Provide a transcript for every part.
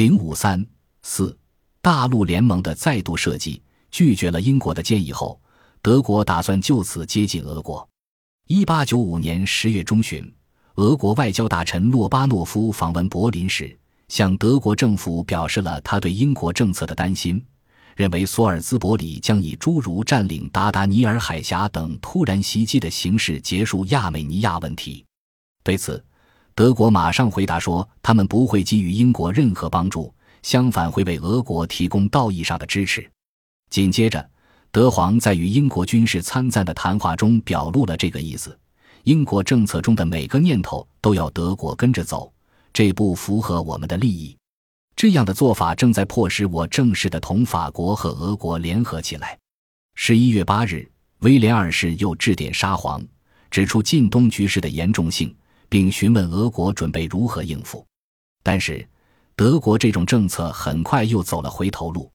零五三四大陆联盟的再度设计，拒绝了英国的建议后，德国打算就此接近俄国。一八九五年十月中旬，俄国外交大臣洛巴诺夫访问柏林时，向德国政府表示了他对英国政策的担心，认为索尔兹伯里将以诸如占领达达尼尔海峡等突然袭击的形式结束亚美尼亚问题。对此，德国马上回答说，他们不会给予英国任何帮助，相反会为俄国提供道义上的支持。紧接着，德皇在与英国军事参赞的谈话中表露了这个意思：英国政策中的每个念头都要德国跟着走，这不符合我们的利益。这样的做法正在迫使我正式的同法国和俄国联合起来。十一月八日，威廉二世又致电沙皇，指出近东局势的严重性。并询问俄国准备如何应付，但是德国这种政策很快又走了回头路。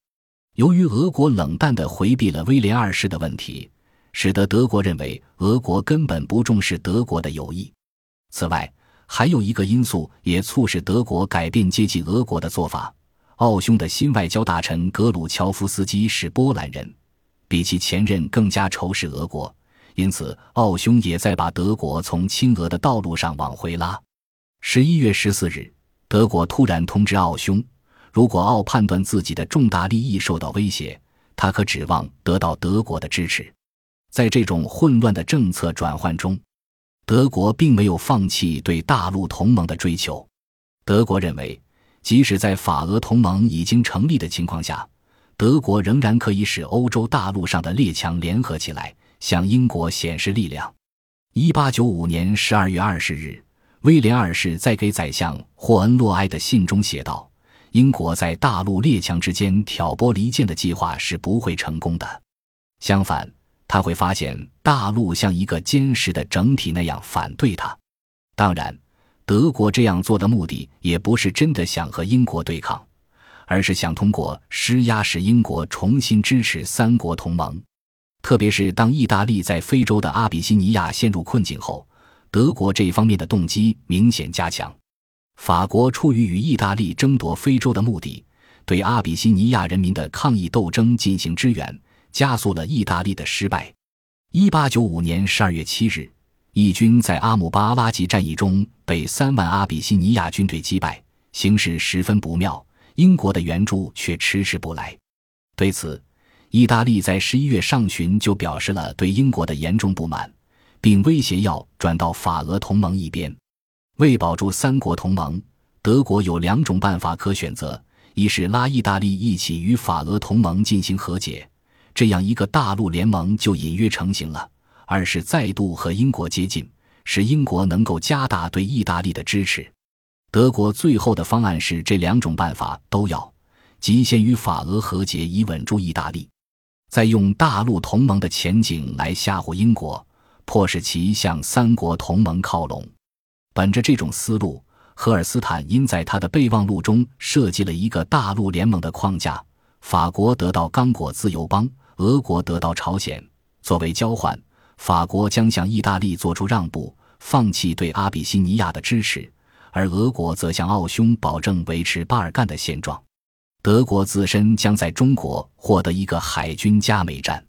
由于俄国冷淡地回避了威廉二世的问题，使得德国认为俄国根本不重视德国的友谊。此外，还有一个因素也促使德国改变接近俄国的做法：奥匈的新外交大臣格鲁乔夫斯基是波兰人，比其前任更加仇视俄国。因此，奥匈也在把德国从亲俄的道路上往回拉。十一月十四日，德国突然通知奥匈，如果奥判断自己的重大利益受到威胁，他可指望得到德国的支持。在这种混乱的政策转换中，德国并没有放弃对大陆同盟的追求。德国认为，即使在法俄同盟已经成立的情况下，德国仍然可以使欧洲大陆上的列强联合起来。向英国显示力量。一八九五年十二月二十日，威廉二世在给宰相霍恩洛埃的信中写道：“英国在大陆列强之间挑拨离间的计划是不会成功的。相反，他会发现大陆像一个坚实的整体那样反对他。当然，德国这样做的目的也不是真的想和英国对抗，而是想通过施压使英国重新支持三国同盟。”特别是当意大利在非洲的阿比西尼亚陷入困境后，德国这方面的动机明显加强。法国出于与意大利争夺非洲的目的，对阿比西尼亚人民的抗议斗争进行支援，加速了意大利的失败。一八九五年十二月七日，义军在阿姆巴拉吉战役中被三万阿比西尼亚军队击败，形势十分不妙。英国的援助却迟迟不来，对此。意大利在十一月上旬就表示了对英国的严重不满，并威胁要转到法俄同盟一边。为保住三国同盟，德国有两种办法可选择：一是拉意大利一起与法俄同盟进行和解，这样一个大陆联盟就隐约成型了；二是再度和英国接近，使英国能够加大对意大利的支持。德国最后的方案是这两种办法都要，即先与法俄和解，以稳住意大利。再用大陆同盟的前景来吓唬英国，迫使其向三国同盟靠拢。本着这种思路，荷尔斯坦因在他的备忘录中设计了一个大陆联盟的框架：法国得到刚果自由邦，俄国得到朝鲜。作为交换，法国将向意大利做出让步，放弃对阿比西尼亚的支持，而俄国则向奥匈保证维持巴尔干的现状。德国自身将在中国获得一个海军加美站，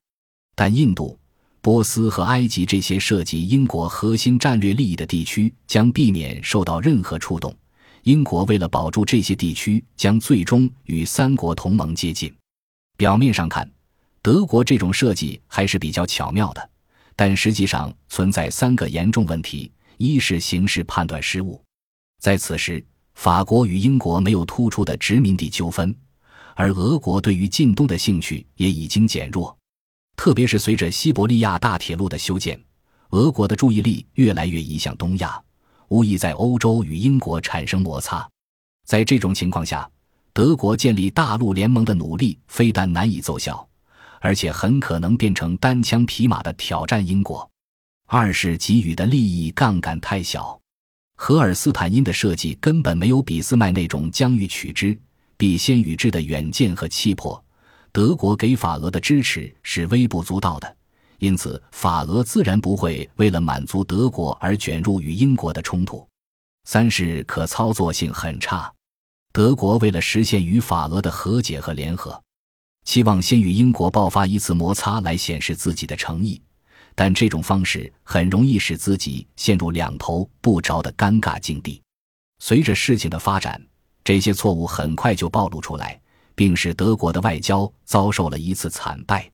但印度、波斯和埃及这些涉及英国核心战略利益的地区将避免受到任何触动。英国为了保住这些地区，将最终与三国同盟接近。表面上看，德国这种设计还是比较巧妙的，但实际上存在三个严重问题：一是形势判断失误，在此时，法国与英国没有突出的殖民地纠纷。而俄国对于近东的兴趣也已经减弱，特别是随着西伯利亚大铁路的修建，俄国的注意力越来越移向东亚，无疑在欧洲与英国产生摩擦。在这种情况下，德国建立大陆联盟的努力非但难以奏效，而且很可能变成单枪匹马的挑战英国。二是给予的利益杠杆太小，荷尔斯坦因的设计根本没有俾斯麦那种将欲取之。必先予之的远见和气魄，德国给法俄的支持是微不足道的，因此法俄自然不会为了满足德国而卷入与英国的冲突。三是可操作性很差，德国为了实现与法俄的和解和联合，期望先与英国爆发一次摩擦来显示自己的诚意，但这种方式很容易使自己陷入两头不着的尴尬境地。随着事情的发展，这些错误很快就暴露出来，并使德国的外交遭受了一次惨败。